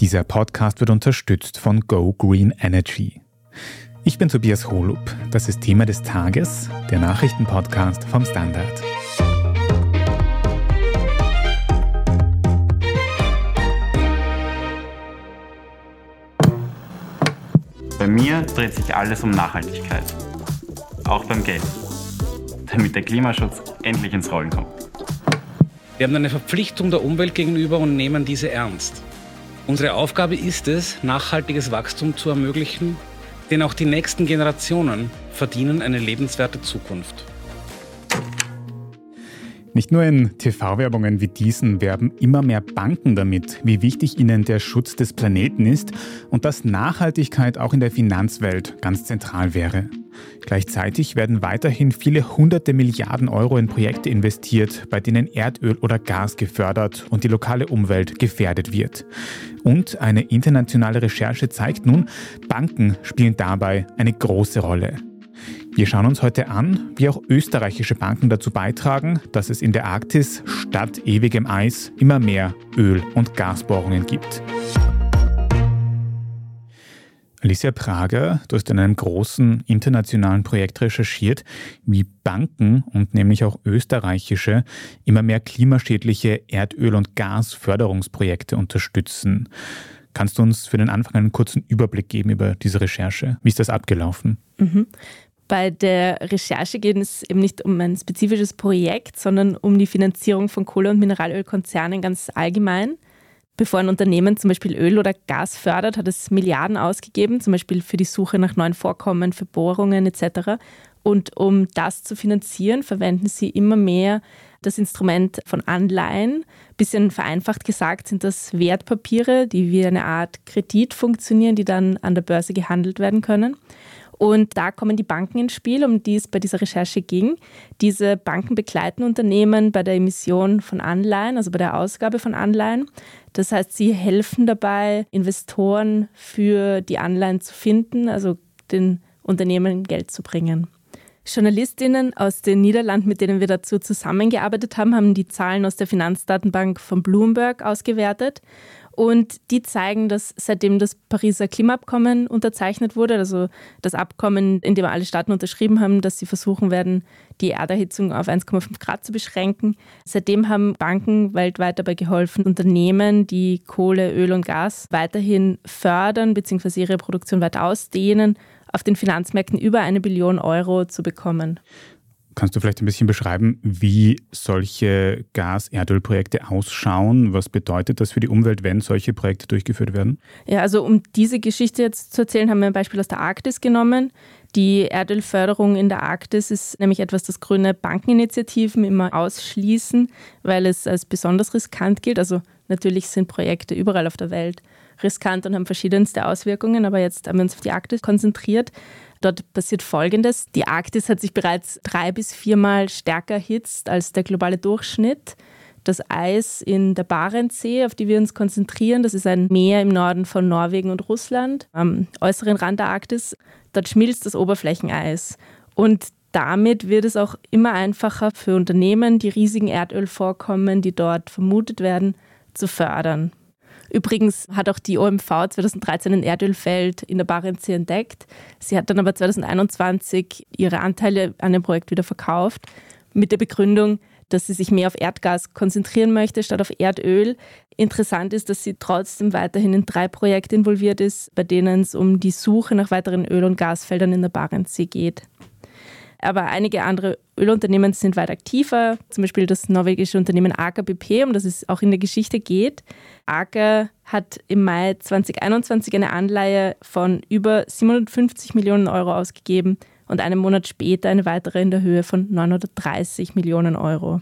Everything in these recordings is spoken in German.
Dieser Podcast wird unterstützt von Go Green Energy. Ich bin Tobias Holub. Das ist Thema des Tages, der Nachrichtenpodcast vom Standard. Bei mir dreht sich alles um Nachhaltigkeit. Auch beim Geld. Damit der Klimaschutz endlich ins Rollen kommt. Wir haben eine Verpflichtung der Umwelt gegenüber und nehmen diese ernst. Unsere Aufgabe ist es, nachhaltiges Wachstum zu ermöglichen, denn auch die nächsten Generationen verdienen eine lebenswerte Zukunft. Nicht nur in TV-Werbungen wie diesen werben immer mehr Banken damit, wie wichtig ihnen der Schutz des Planeten ist und dass Nachhaltigkeit auch in der Finanzwelt ganz zentral wäre. Gleichzeitig werden weiterhin viele hunderte Milliarden Euro in Projekte investiert, bei denen Erdöl oder Gas gefördert und die lokale Umwelt gefährdet wird. Und eine internationale Recherche zeigt nun, Banken spielen dabei eine große Rolle. Wir schauen uns heute an, wie auch österreichische Banken dazu beitragen, dass es in der Arktis statt ewigem Eis immer mehr Öl- und Gasbohrungen gibt. Alicia Prager, du hast in einem großen internationalen Projekt recherchiert, wie Banken und nämlich auch österreichische immer mehr klimaschädliche Erdöl- und Gasförderungsprojekte unterstützen. Kannst du uns für den Anfang einen kurzen Überblick geben über diese Recherche? Wie ist das abgelaufen? Mhm. Bei der Recherche geht es eben nicht um ein spezifisches Projekt, sondern um die Finanzierung von Kohle- und Mineralölkonzernen ganz allgemein. Bevor ein Unternehmen zum Beispiel Öl oder Gas fördert, hat es Milliarden ausgegeben, zum Beispiel für die Suche nach neuen Vorkommen, für Bohrungen etc. Und um das zu finanzieren, verwenden sie immer mehr das Instrument von Anleihen. Bisschen vereinfacht gesagt sind das Wertpapiere, die wie eine Art Kredit funktionieren, die dann an der Börse gehandelt werden können. Und da kommen die Banken ins Spiel, um die es bei dieser Recherche ging. Diese Banken begleiten Unternehmen bei der Emission von Anleihen, also bei der Ausgabe von Anleihen. Das heißt, sie helfen dabei, Investoren für die Anleihen zu finden, also den Unternehmen Geld zu bringen. Journalistinnen aus den Niederlanden, mit denen wir dazu zusammengearbeitet haben, haben die Zahlen aus der Finanzdatenbank von Bloomberg ausgewertet. Und die zeigen, dass seitdem das Pariser Klimaabkommen unterzeichnet wurde, also das Abkommen, in dem alle Staaten unterschrieben haben, dass sie versuchen werden, die Erderhitzung auf 1,5 Grad zu beschränken. Seitdem haben Banken weltweit dabei geholfen, Unternehmen, die Kohle, Öl und Gas weiterhin fördern bzw. ihre Produktion weiter ausdehnen, auf den Finanzmärkten über eine Billion Euro zu bekommen. Kannst du vielleicht ein bisschen beschreiben, wie solche Gas-Erdölprojekte ausschauen? Was bedeutet das für die Umwelt, wenn solche Projekte durchgeführt werden? Ja, also um diese Geschichte jetzt zu erzählen, haben wir ein Beispiel aus der Arktis genommen. Die Erdölförderung in der Arktis ist nämlich etwas, das grüne Bankeninitiativen immer ausschließen, weil es als besonders riskant gilt. Also natürlich sind Projekte überall auf der Welt riskant und haben verschiedenste Auswirkungen, aber jetzt haben wir uns auf die Arktis konzentriert. Dort passiert Folgendes. Die Arktis hat sich bereits drei bis viermal stärker erhitzt als der globale Durchschnitt. Das Eis in der Barentssee, auf die wir uns konzentrieren, das ist ein Meer im Norden von Norwegen und Russland, am äußeren Rand der Arktis. Dort schmilzt das Oberflächeneis. Und damit wird es auch immer einfacher für Unternehmen, die riesigen Erdölvorkommen, die dort vermutet werden, zu fördern. Übrigens hat auch die OMV 2013 ein Erdölfeld in der Barentssee entdeckt. Sie hat dann aber 2021 ihre Anteile an dem Projekt wieder verkauft, mit der Begründung, dass sie sich mehr auf Erdgas konzentrieren möchte statt auf Erdöl. Interessant ist, dass sie trotzdem weiterhin in drei Projekte involviert ist, bei denen es um die Suche nach weiteren Öl- und Gasfeldern in der Barentssee geht. Aber einige andere Ölunternehmen sind weit aktiver, zum Beispiel das norwegische Unternehmen Aker BP, um das es auch in der Geschichte geht. Aker hat im Mai 2021 eine Anleihe von über 750 Millionen Euro ausgegeben und einen Monat später eine weitere in der Höhe von 930 Millionen Euro.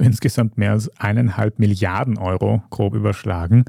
Also insgesamt mehr als eineinhalb Milliarden Euro grob überschlagen.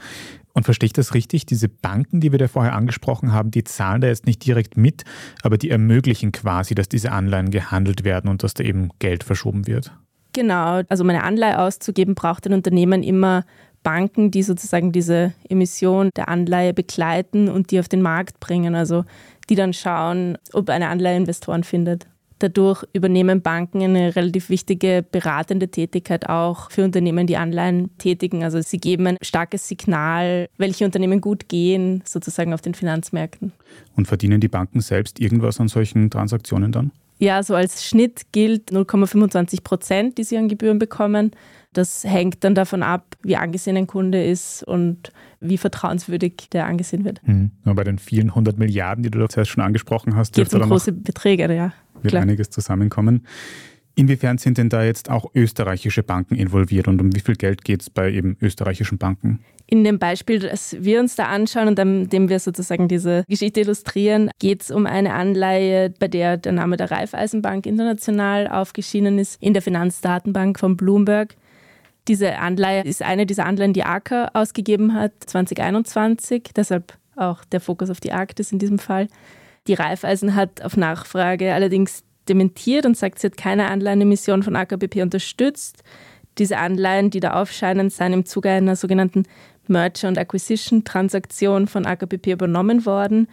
Und verstehe ich das richtig? Diese Banken, die wir da vorher angesprochen haben, die zahlen da jetzt nicht direkt mit, aber die ermöglichen quasi, dass diese Anleihen gehandelt werden und dass da eben Geld verschoben wird. Genau, also um eine Anleihe auszugeben, braucht ein Unternehmen immer Banken, die sozusagen diese Emission der Anleihe begleiten und die auf den Markt bringen, also die dann schauen, ob eine Anleihe Investoren findet. Dadurch übernehmen Banken eine relativ wichtige beratende Tätigkeit auch für Unternehmen, die Anleihen tätigen. Also sie geben ein starkes Signal, welche Unternehmen gut gehen, sozusagen auf den Finanzmärkten. Und verdienen die Banken selbst irgendwas an solchen Transaktionen dann? Ja, so als Schnitt gilt 0,25 Prozent, die sie an Gebühren bekommen. Das hängt dann davon ab, wie angesehen ein Kunde ist und wie vertrauenswürdig der angesehen wird. Mhm. Bei den vielen hundert Milliarden, die du zuerst schon angesprochen hast, geht es um große Beträge, ja wird Klar. einiges zusammenkommen. Inwiefern sind denn da jetzt auch österreichische Banken involviert und um wie viel Geld geht es bei eben österreichischen Banken? In dem Beispiel, das wir uns da anschauen und an dem wir sozusagen diese Geschichte illustrieren, geht es um eine Anleihe, bei der der Name der Raiffeisenbank international aufgeschienen ist, in der Finanzdatenbank von Bloomberg. Diese Anleihe ist eine dieser Anleihen, die AKA ausgegeben hat, 2021, deshalb auch der Fokus auf die Arktis in diesem Fall. Die Raiffeisen hat auf Nachfrage allerdings dementiert und sagt, sie hat keine Anleihenemission von AKBP unterstützt. Diese Anleihen, die da aufscheinen, seien im Zuge einer sogenannten Merger- und Acquisition-Transaktion von AKBP übernommen worden.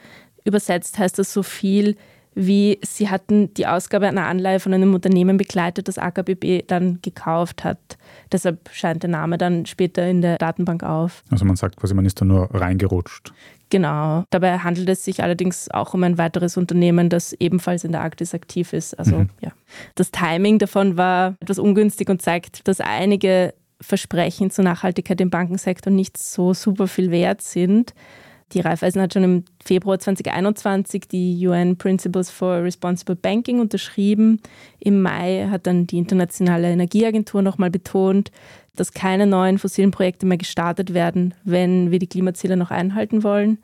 Übersetzt heißt das so viel wie sie hatten die Ausgabe einer Anleihe von einem Unternehmen begleitet, das AKBP dann gekauft hat. Deshalb scheint der Name dann später in der Datenbank auf. Also man sagt quasi, man ist da nur reingerutscht. Genau. Dabei handelt es sich allerdings auch um ein weiteres Unternehmen, das ebenfalls in der Arktis aktiv ist. Also mhm. ja. Das Timing davon war etwas ungünstig und zeigt, dass einige Versprechen zur Nachhaltigkeit im Bankensektor nicht so super viel wert sind. Die Raiffeisen hat schon im Februar 2021 die UN Principles for Responsible Banking unterschrieben. Im Mai hat dann die Internationale Energieagentur nochmal betont, dass keine neuen fossilen Projekte mehr gestartet werden, wenn wir die Klimaziele noch einhalten wollen.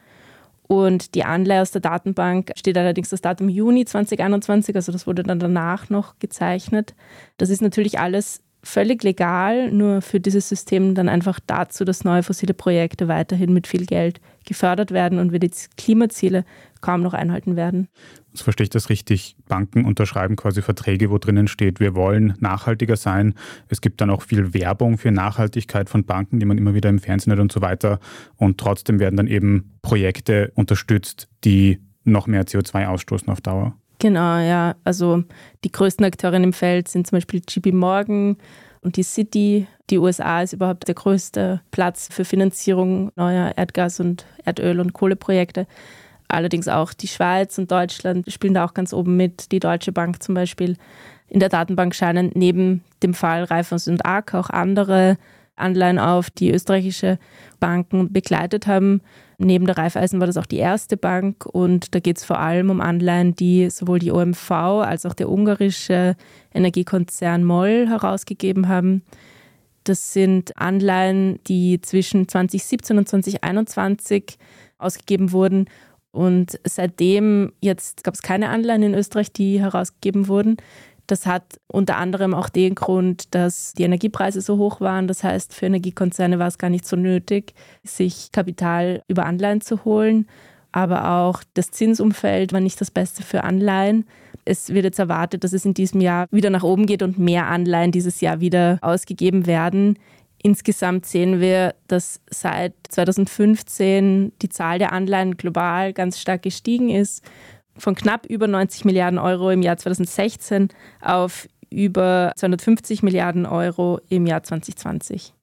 Und die Anleihe aus der Datenbank steht allerdings das Datum Juni 2021, also das wurde dann danach noch gezeichnet. Das ist natürlich alles völlig legal, nur für dieses System dann einfach dazu, dass neue fossile Projekte weiterhin mit viel Geld gefördert werden und wir die Klimaziele kaum noch einhalten werden. So verstehe ich das richtig. Banken unterschreiben quasi Verträge, wo drinnen steht, wir wollen nachhaltiger sein. Es gibt dann auch viel Werbung für Nachhaltigkeit von Banken, die man immer wieder im Fernsehen hat und so weiter. Und trotzdem werden dann eben Projekte unterstützt, die noch mehr CO2 ausstoßen auf Dauer. Genau, ja. Also die größten Akteurinnen im Feld sind zum Beispiel JP Morgan und die City. Die USA ist überhaupt der größte Platz für Finanzierung neuer Erdgas- und Erdöl- und Kohleprojekte. Allerdings auch die Schweiz und Deutschland spielen da auch ganz oben mit. Die Deutsche Bank zum Beispiel. In der Datenbank scheinen neben dem Fall Raiffeisen und ARK auch andere Anleihen auf, die österreichische Banken begleitet haben. Neben der Raiffeisen war das auch die erste Bank und da geht es vor allem um Anleihen, die sowohl die OMV als auch der ungarische Energiekonzern MOL herausgegeben haben. Das sind Anleihen, die zwischen 2017 und 2021 ausgegeben wurden. Und seitdem jetzt gab es keine Anleihen in Österreich, die herausgegeben wurden. Das hat unter anderem auch den Grund, dass die Energiepreise so hoch waren. Das heißt, für Energiekonzerne war es gar nicht so nötig, sich Kapital über Anleihen zu holen. Aber auch das Zinsumfeld war nicht das Beste für Anleihen. Es wird jetzt erwartet, dass es in diesem Jahr wieder nach oben geht und mehr Anleihen dieses Jahr wieder ausgegeben werden. Insgesamt sehen wir, dass seit 2015 die Zahl der Anleihen global ganz stark gestiegen ist von knapp über 90 Milliarden Euro im Jahr 2016 auf über 250 Milliarden Euro im Jahr 2020.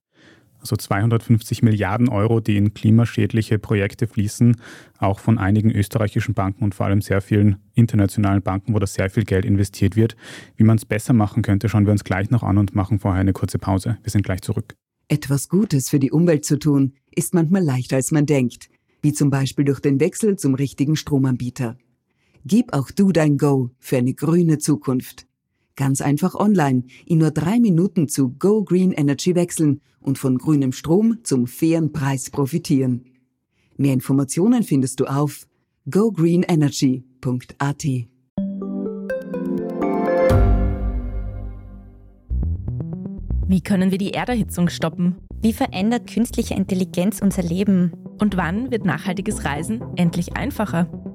Also 250 Milliarden Euro, die in klimaschädliche Projekte fließen, auch von einigen österreichischen Banken und vor allem sehr vielen internationalen Banken, wo da sehr viel Geld investiert wird. Wie man es besser machen könnte, schauen wir uns gleich noch an und machen vorher eine kurze Pause. Wir sind gleich zurück. Etwas Gutes für die Umwelt zu tun, ist manchmal leichter als man denkt, wie zum Beispiel durch den Wechsel zum richtigen Stromanbieter. Gib auch du dein Go für eine grüne Zukunft. Ganz einfach online in nur drei Minuten zu Go Green Energy wechseln und von grünem Strom zum fairen Preis profitieren. Mehr Informationen findest du auf gogreenenergy.at. Wie können wir die Erderhitzung stoppen? Wie verändert künstliche Intelligenz unser Leben? Und wann wird nachhaltiges Reisen endlich einfacher?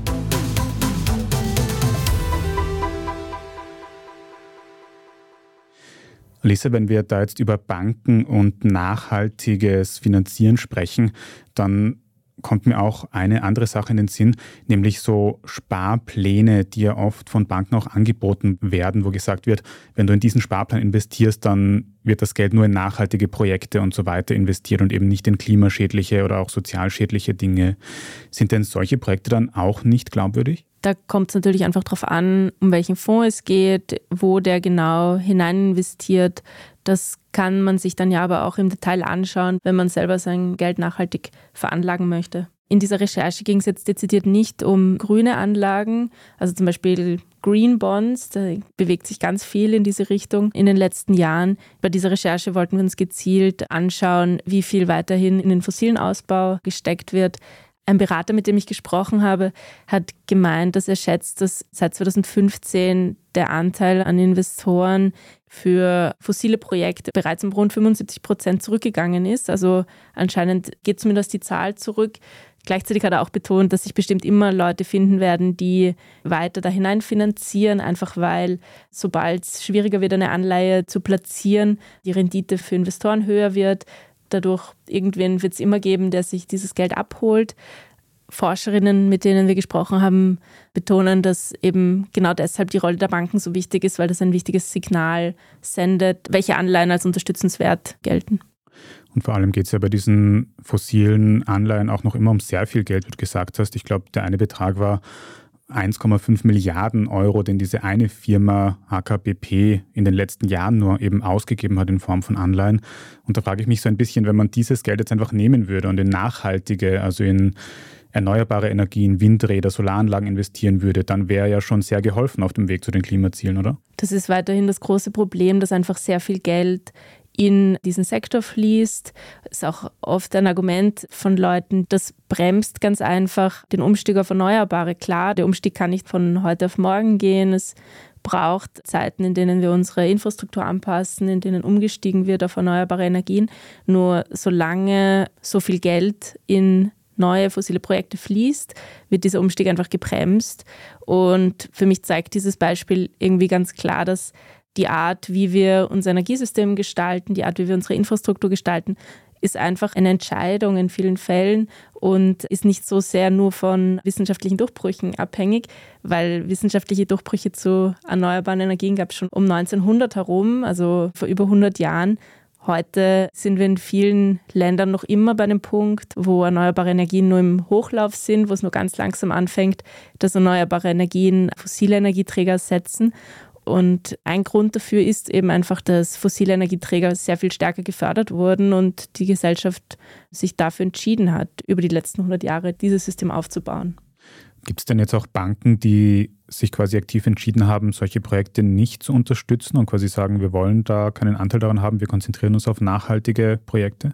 Lisa, wenn wir da jetzt über Banken und nachhaltiges Finanzieren sprechen, dann kommt mir auch eine andere Sache in den Sinn, nämlich so Sparpläne, die ja oft von Banken auch angeboten werden, wo gesagt wird, wenn du in diesen Sparplan investierst, dann wird das Geld nur in nachhaltige Projekte und so weiter investiert und eben nicht in klimaschädliche oder auch sozialschädliche Dinge. Sind denn solche Projekte dann auch nicht glaubwürdig? Da kommt es natürlich einfach darauf an, um welchen Fonds es geht, wo der genau hinein investiert. Das kann man sich dann ja aber auch im Detail anschauen, wenn man selber sein Geld nachhaltig veranlagen möchte. In dieser Recherche ging es jetzt dezidiert nicht um grüne Anlagen, also zum Beispiel Green Bonds, da bewegt sich ganz viel in diese Richtung in den letzten Jahren. Bei dieser Recherche wollten wir uns gezielt anschauen, wie viel weiterhin in den fossilen Ausbau gesteckt wird, ein Berater, mit dem ich gesprochen habe, hat gemeint, dass er schätzt, dass seit 2015 der Anteil an Investoren für fossile Projekte bereits um rund 75 Prozent zurückgegangen ist. Also anscheinend geht zumindest die Zahl zurück. Gleichzeitig hat er auch betont, dass sich bestimmt immer Leute finden werden, die weiter da hinein finanzieren, einfach weil sobald es schwieriger wird, eine Anleihe zu platzieren, die Rendite für Investoren höher wird dadurch irgendwen wird es immer geben, der sich dieses Geld abholt. Forscherinnen, mit denen wir gesprochen haben, betonen, dass eben genau deshalb die Rolle der Banken so wichtig ist, weil das ein wichtiges Signal sendet, welche Anleihen als unterstützenswert gelten. Und vor allem geht es ja bei diesen fossilen Anleihen auch noch immer um sehr viel Geld, wie du gesagt hast. Ich glaube, der eine Betrag war 1,5 Milliarden Euro, den diese eine Firma AKBP in den letzten Jahren nur eben ausgegeben hat in Form von Anleihen. Und da frage ich mich so ein bisschen, wenn man dieses Geld jetzt einfach nehmen würde und in nachhaltige, also in erneuerbare Energien, Windräder, Solaranlagen investieren würde, dann wäre ja schon sehr geholfen auf dem Weg zu den Klimazielen, oder? Das ist weiterhin das große Problem, dass einfach sehr viel Geld in diesen Sektor fließt. Das ist auch oft ein Argument von Leuten, das bremst ganz einfach den Umstieg auf Erneuerbare. Klar, der Umstieg kann nicht von heute auf morgen gehen. Es braucht Zeiten, in denen wir unsere Infrastruktur anpassen, in denen umgestiegen wird auf erneuerbare Energien. Nur solange so viel Geld in neue fossile Projekte fließt, wird dieser Umstieg einfach gebremst. Und für mich zeigt dieses Beispiel irgendwie ganz klar, dass die Art, wie wir unser Energiesystem gestalten, die Art, wie wir unsere Infrastruktur gestalten, ist einfach eine Entscheidung in vielen Fällen und ist nicht so sehr nur von wissenschaftlichen Durchbrüchen abhängig, weil wissenschaftliche Durchbrüche zu erneuerbaren Energien gab es schon um 1900 herum, also vor über 100 Jahren. Heute sind wir in vielen Ländern noch immer bei einem Punkt, wo erneuerbare Energien nur im Hochlauf sind, wo es nur ganz langsam anfängt, dass erneuerbare Energien fossile Energieträger ersetzen. Und ein Grund dafür ist eben einfach, dass fossile Energieträger sehr viel stärker gefördert wurden und die Gesellschaft sich dafür entschieden hat, über die letzten 100 Jahre dieses System aufzubauen. Gibt es denn jetzt auch Banken, die sich quasi aktiv entschieden haben, solche Projekte nicht zu unterstützen und quasi sagen, wir wollen da keinen Anteil daran haben, wir konzentrieren uns auf nachhaltige Projekte?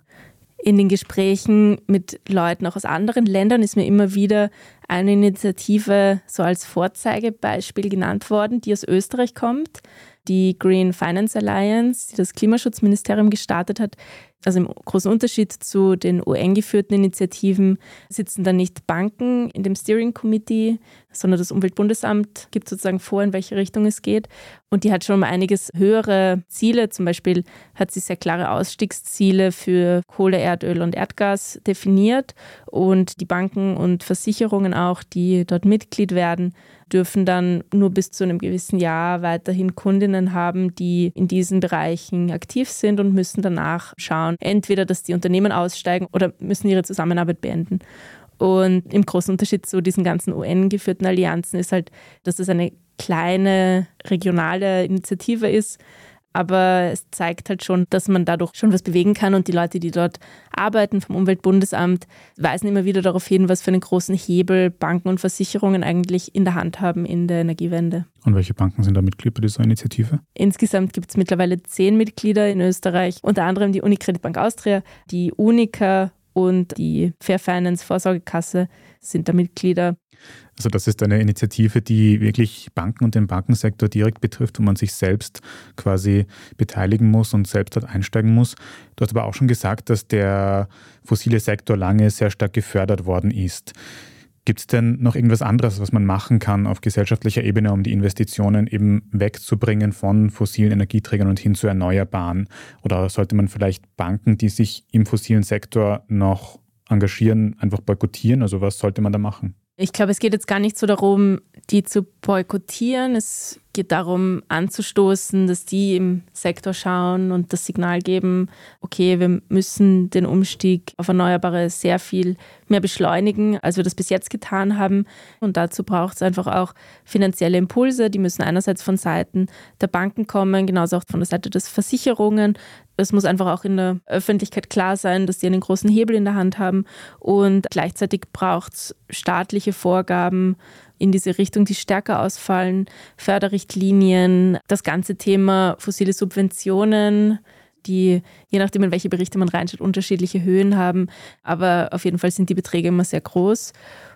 In den Gesprächen mit Leuten auch aus anderen Ländern ist mir immer wieder eine Initiative so als Vorzeigebeispiel genannt worden, die aus Österreich kommt. Die Green Finance Alliance, die das Klimaschutzministerium gestartet hat, also im großen Unterschied zu den UN-geführten Initiativen sitzen da nicht Banken in dem Steering Committee, sondern das Umweltbundesamt gibt sozusagen vor, in welche Richtung es geht. Und die hat schon um einiges höhere Ziele. Zum Beispiel hat sie sehr klare Ausstiegsziele für Kohle, Erdöl und Erdgas definiert. Und die Banken und Versicherungen auch, die dort Mitglied werden, dürfen dann nur bis zu einem gewissen Jahr weiterhin Kundinnen haben, die in diesen Bereichen aktiv sind und müssen danach schauen, entweder dass die Unternehmen aussteigen oder müssen ihre Zusammenarbeit beenden. Und im großen Unterschied zu diesen ganzen UN-geführten Allianzen ist halt, dass es eine kleine regionale Initiative ist, aber es zeigt halt schon, dass man dadurch schon was bewegen kann und die Leute, die dort arbeiten vom Umweltbundesamt, weisen immer wieder darauf hin, was für einen großen Hebel Banken und Versicherungen eigentlich in der Hand haben in der Energiewende. Und welche Banken sind da Mitglied bei dieser Initiative? Insgesamt gibt es mittlerweile zehn Mitglieder in Österreich, unter anderem die Unicredit Bank Austria, die Unica und die Fair Finance Vorsorgekasse sind da Mitglieder. Also das ist eine Initiative, die wirklich Banken und den Bankensektor direkt betrifft, wo man sich selbst quasi beteiligen muss und selbst dort einsteigen muss. Du hast aber auch schon gesagt, dass der fossile Sektor lange sehr stark gefördert worden ist. Gibt es denn noch irgendwas anderes, was man machen kann auf gesellschaftlicher Ebene, um die Investitionen eben wegzubringen von fossilen Energieträgern und hin zu erneuerbaren? Oder sollte man vielleicht Banken, die sich im fossilen Sektor noch engagieren, einfach boykottieren? Also was sollte man da machen? Ich glaube, es geht jetzt gar nicht so darum, die zu boykottieren. Es geht darum, anzustoßen, dass die im Sektor schauen und das Signal geben, okay, wir müssen den Umstieg auf Erneuerbare sehr viel mehr beschleunigen, als wir das bis jetzt getan haben. Und dazu braucht es einfach auch finanzielle Impulse. Die müssen einerseits von Seiten der Banken kommen, genauso auch von der Seite der Versicherungen. Es muss einfach auch in der Öffentlichkeit klar sein, dass die einen großen Hebel in der Hand haben. Und gleichzeitig braucht es staatliche Vorgaben, in diese Richtung, die stärker ausfallen. Förderrichtlinien, das ganze Thema fossile Subventionen, die, je nachdem, in welche Berichte man reinschaut, unterschiedliche Höhen haben. Aber auf jeden Fall sind die Beträge immer sehr groß.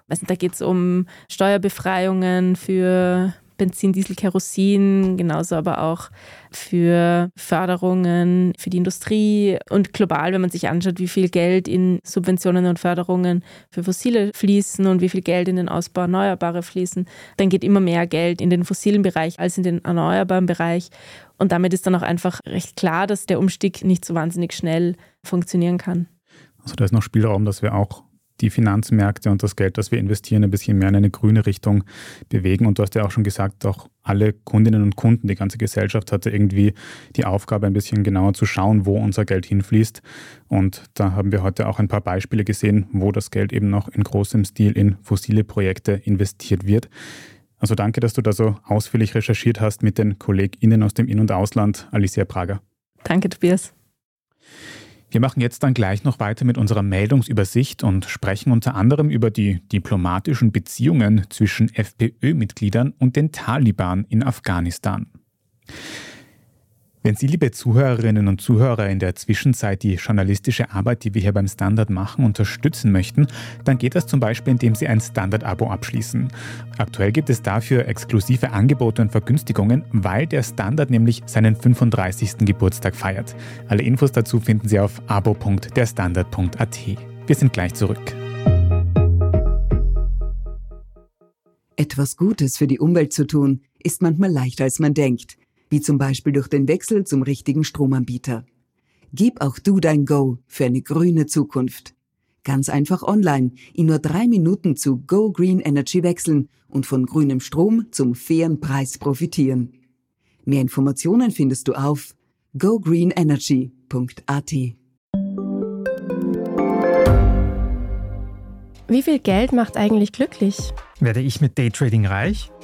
Also da geht es um Steuerbefreiungen für Benzin, Diesel, Kerosin, genauso aber auch für Förderungen für die Industrie und global, wenn man sich anschaut, wie viel Geld in Subventionen und Förderungen für fossile fließen und wie viel Geld in den Ausbau erneuerbarer fließen, dann geht immer mehr Geld in den fossilen Bereich als in den erneuerbaren Bereich. Und damit ist dann auch einfach recht klar, dass der Umstieg nicht so wahnsinnig schnell funktionieren kann. Also da ist noch Spielraum, dass wir auch die Finanzmärkte und das Geld, das wir investieren, ein bisschen mehr in eine grüne Richtung bewegen. Und du hast ja auch schon gesagt, auch alle Kundinnen und Kunden, die ganze Gesellschaft hatte irgendwie die Aufgabe, ein bisschen genauer zu schauen, wo unser Geld hinfließt. Und da haben wir heute auch ein paar Beispiele gesehen, wo das Geld eben noch in großem Stil in fossile Projekte investiert wird. Also danke, dass du da so ausführlich recherchiert hast mit den KollegInnen aus dem In- und Ausland, Alicia Prager. Danke, Tobias. Wir machen jetzt dann gleich noch weiter mit unserer Meldungsübersicht und sprechen unter anderem über die diplomatischen Beziehungen zwischen FPÖ-Mitgliedern und den Taliban in Afghanistan. Wenn Sie, liebe Zuhörerinnen und Zuhörer, in der Zwischenzeit die journalistische Arbeit, die wir hier beim Standard machen, unterstützen möchten, dann geht das zum Beispiel, indem Sie ein Standard-Abo abschließen. Aktuell gibt es dafür exklusive Angebote und Vergünstigungen, weil der Standard nämlich seinen 35. Geburtstag feiert. Alle Infos dazu finden Sie auf abo.derstandard.at. Wir sind gleich zurück. Etwas Gutes für die Umwelt zu tun, ist manchmal leichter als man denkt wie zum Beispiel durch den Wechsel zum richtigen Stromanbieter. Gib auch du dein Go für eine grüne Zukunft. Ganz einfach online, in nur drei Minuten zu Go Green Energy wechseln und von grünem Strom zum fairen Preis profitieren. Mehr Informationen findest du auf gogreenenergy.at. Wie viel Geld macht eigentlich glücklich? Werde ich mit Daytrading reich?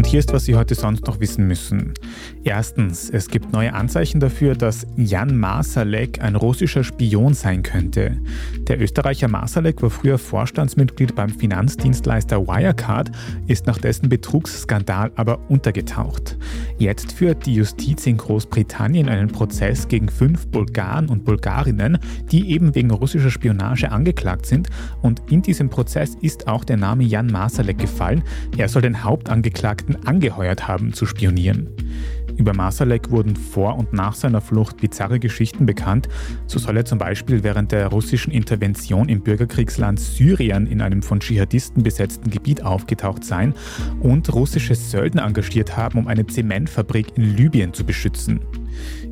Und hier ist, was Sie heute sonst noch wissen müssen. Erstens, es gibt neue Anzeichen dafür, dass Jan Masalek ein russischer Spion sein könnte. Der Österreicher Masalek war früher Vorstandsmitglied beim Finanzdienstleister Wirecard, ist nach dessen Betrugsskandal aber untergetaucht. Jetzt führt die Justiz in Großbritannien einen Prozess gegen fünf Bulgaren und Bulgarinnen, die eben wegen russischer Spionage angeklagt sind. Und in diesem Prozess ist auch der Name Jan Masalek gefallen. Er soll den Hauptangeklagten angeheuert haben zu spionieren. Über Masalek wurden vor und nach seiner Flucht bizarre Geschichten bekannt. So soll er zum Beispiel während der russischen Intervention im Bürgerkriegsland Syrien in einem von Dschihadisten besetzten Gebiet aufgetaucht sein und russische Söldner engagiert haben, um eine Zementfabrik in Libyen zu beschützen.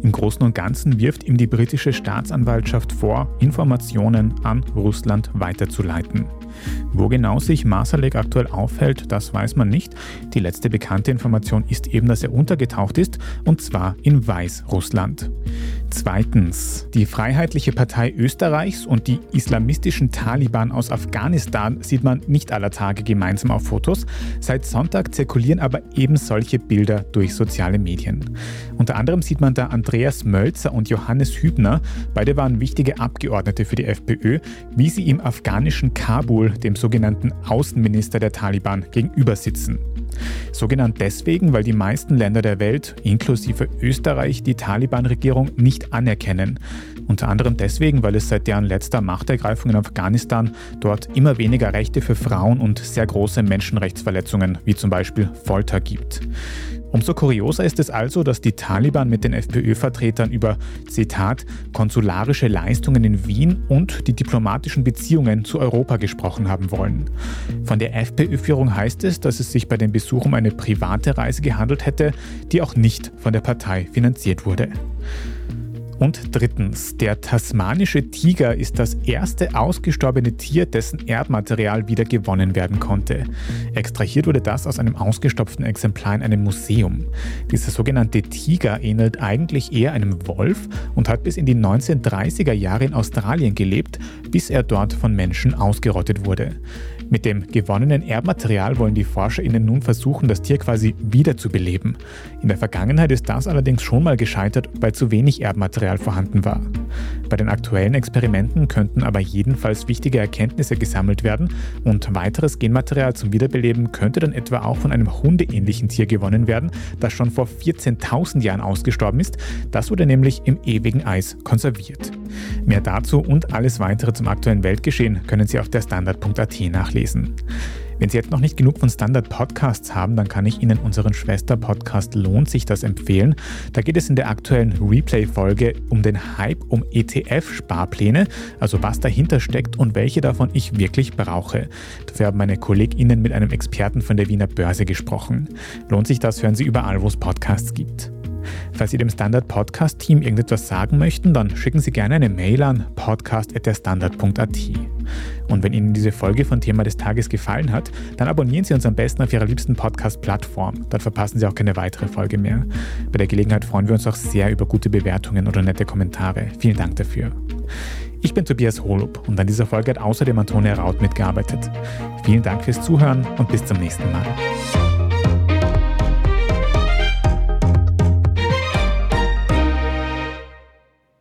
Im Großen und Ganzen wirft ihm die britische Staatsanwaltschaft vor, Informationen an Russland weiterzuleiten. Wo genau sich Masalek aktuell aufhält, das weiß man nicht. Die letzte bekannte Information ist eben, dass er untergetaucht ist, und zwar in Weißrussland. Zweitens. Die Freiheitliche Partei Österreichs und die islamistischen Taliban aus Afghanistan sieht man nicht aller Tage gemeinsam auf Fotos. Seit Sonntag zirkulieren aber eben solche Bilder durch soziale Medien. Unter anderem sieht man da Andreas Mölzer und Johannes Hübner. Beide waren wichtige Abgeordnete für die FPÖ, wie sie im afghanischen Kabul, dem sogenannten Außenminister der Taliban, gegenüber sitzen. So genannt deswegen, weil die meisten Länder der Welt, inklusive Österreich, die Taliban-Regierung nicht anerkennen. Unter anderem deswegen, weil es seit deren letzter Machtergreifung in Afghanistan dort immer weniger Rechte für Frauen und sehr große Menschenrechtsverletzungen, wie zum Beispiel Folter, gibt. Umso kurioser ist es also, dass die Taliban mit den FPÖ-Vertretern über, Zitat, konsularische Leistungen in Wien und die diplomatischen Beziehungen zu Europa gesprochen haben wollen. Von der FPÖ-Führung heißt es, dass es sich bei dem Besuch um eine private Reise gehandelt hätte, die auch nicht von der Partei finanziert wurde. Und drittens, der tasmanische Tiger ist das erste ausgestorbene Tier, dessen Erdmaterial wieder gewonnen werden konnte. Extrahiert wurde das aus einem ausgestopften Exemplar in einem Museum. Dieser sogenannte Tiger ähnelt eigentlich eher einem Wolf und hat bis in die 1930er Jahre in Australien gelebt, bis er dort von Menschen ausgerottet wurde. Mit dem gewonnenen Erbmaterial wollen die ForscherInnen nun versuchen, das Tier quasi wiederzubeleben. In der Vergangenheit ist das allerdings schon mal gescheitert, weil zu wenig Erbmaterial vorhanden war. Bei den aktuellen Experimenten könnten aber jedenfalls wichtige Erkenntnisse gesammelt werden und weiteres Genmaterial zum Wiederbeleben könnte dann etwa auch von einem hundeähnlichen Tier gewonnen werden, das schon vor 14.000 Jahren ausgestorben ist. Das wurde nämlich im ewigen Eis konserviert. Mehr dazu und alles weitere zum aktuellen Weltgeschehen können Sie auf der Standard.at nachlesen. Wenn Sie jetzt noch nicht genug von Standard Podcasts haben, dann kann ich Ihnen unseren Schwester-Podcast Lohnt sich das empfehlen. Da geht es in der aktuellen Replay-Folge um den Hype um ETF-Sparpläne, also was dahinter steckt und welche davon ich wirklich brauche. Dafür haben meine KollegInnen mit einem Experten von der Wiener Börse gesprochen. Lohnt sich das, hören Sie überall, wo es Podcasts gibt. Falls Sie dem Standard Podcast Team irgendetwas sagen möchten, dann schicken Sie gerne eine Mail an podcast.derstandard.at. Und wenn Ihnen diese Folge von Thema des Tages gefallen hat, dann abonnieren Sie uns am besten auf Ihrer liebsten Podcast-Plattform. Dann verpassen Sie auch keine weitere Folge mehr. Bei der Gelegenheit freuen wir uns auch sehr über gute Bewertungen oder nette Kommentare. Vielen Dank dafür. Ich bin Tobias Holub und an dieser Folge hat außerdem Antonia Raut mitgearbeitet. Vielen Dank fürs Zuhören und bis zum nächsten Mal.